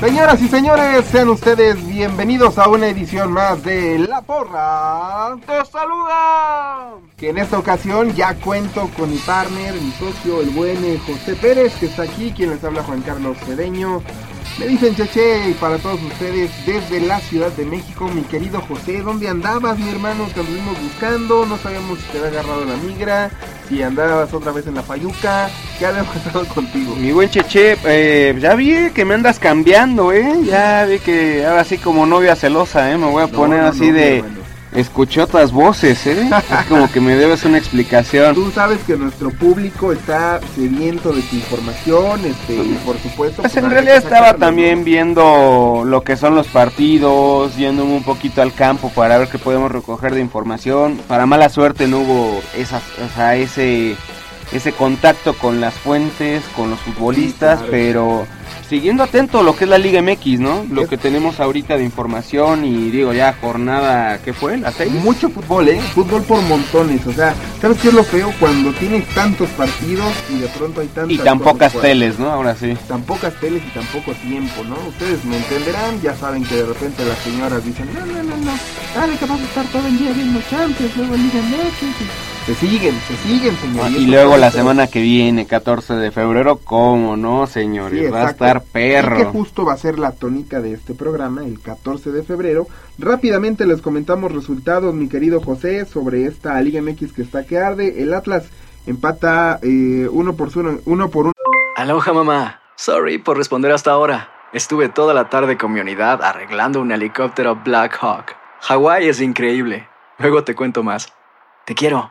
Señoras y señores, sean ustedes bienvenidos a una edición más de La Porra. ¡Te saluda! Que en esta ocasión ya cuento con mi partner, mi socio, el buen eh, José Pérez, que está aquí, quien les habla Juan Carlos Cedeño. Me dicen Cheche y para todos ustedes desde la Ciudad de México, mi querido José, ¿dónde andabas, mi hermano? Te anduvimos buscando, no sabíamos si te había agarrado la migra, si andabas otra vez en la payuca, ¿qué había pasado contigo? Mi buen Cheche, eh, ya vi que me andas cambiando, ¿eh? Ya vi que ahora sí como novia celosa, ¿eh? Me voy a No, poner no, así no, de... Escuché otras voces, ¿eh? Es como que me debes una explicación. Tú sabes que nuestro público está sediento de tu información, este, y por supuesto. Pues pues, en realidad estaba también viendo lo que son los partidos, yéndome un poquito al campo para ver qué podemos recoger de información. Para mala suerte no hubo esas, o sea, ese, ese contacto con las fuentes, con los futbolistas, claro. pero siguiendo atento a lo que es la Liga MX, ¿no? Lo que tenemos ahorita de información y digo ya jornada, ¿qué fue? ¿La seis? Mucho fútbol, ¿eh? Fútbol por montones. O sea, ¿sabes qué es lo feo? Cuando tienes tantos partidos y de pronto hay tantas Y tan pocas teles, ¿no? Ahora sí. Tan pocas teles y tan poco tiempo, ¿no? Ustedes me entenderán, ya saben que de repente las señoras dicen, no, no, no, no, dale que vas a estar todo el día viendo Champions, luego Liga MX. Se siguen, se siguen, señor. Ah, y luego la semana que viene, 14 de febrero, ¿cómo no, señores? Sí, Va a estar Y que perro. justo va a ser la tónica de este programa, el 14 de febrero. Rápidamente les comentamos resultados, mi querido José, sobre esta Liga MX que está que arde. El Atlas empata eh, uno por uno, uno por uno. Aloha mamá. Sorry por responder hasta ahora. Estuve toda la tarde con mi unidad arreglando un helicóptero Black Hawk. Hawái es increíble. Luego te cuento más. Te quiero.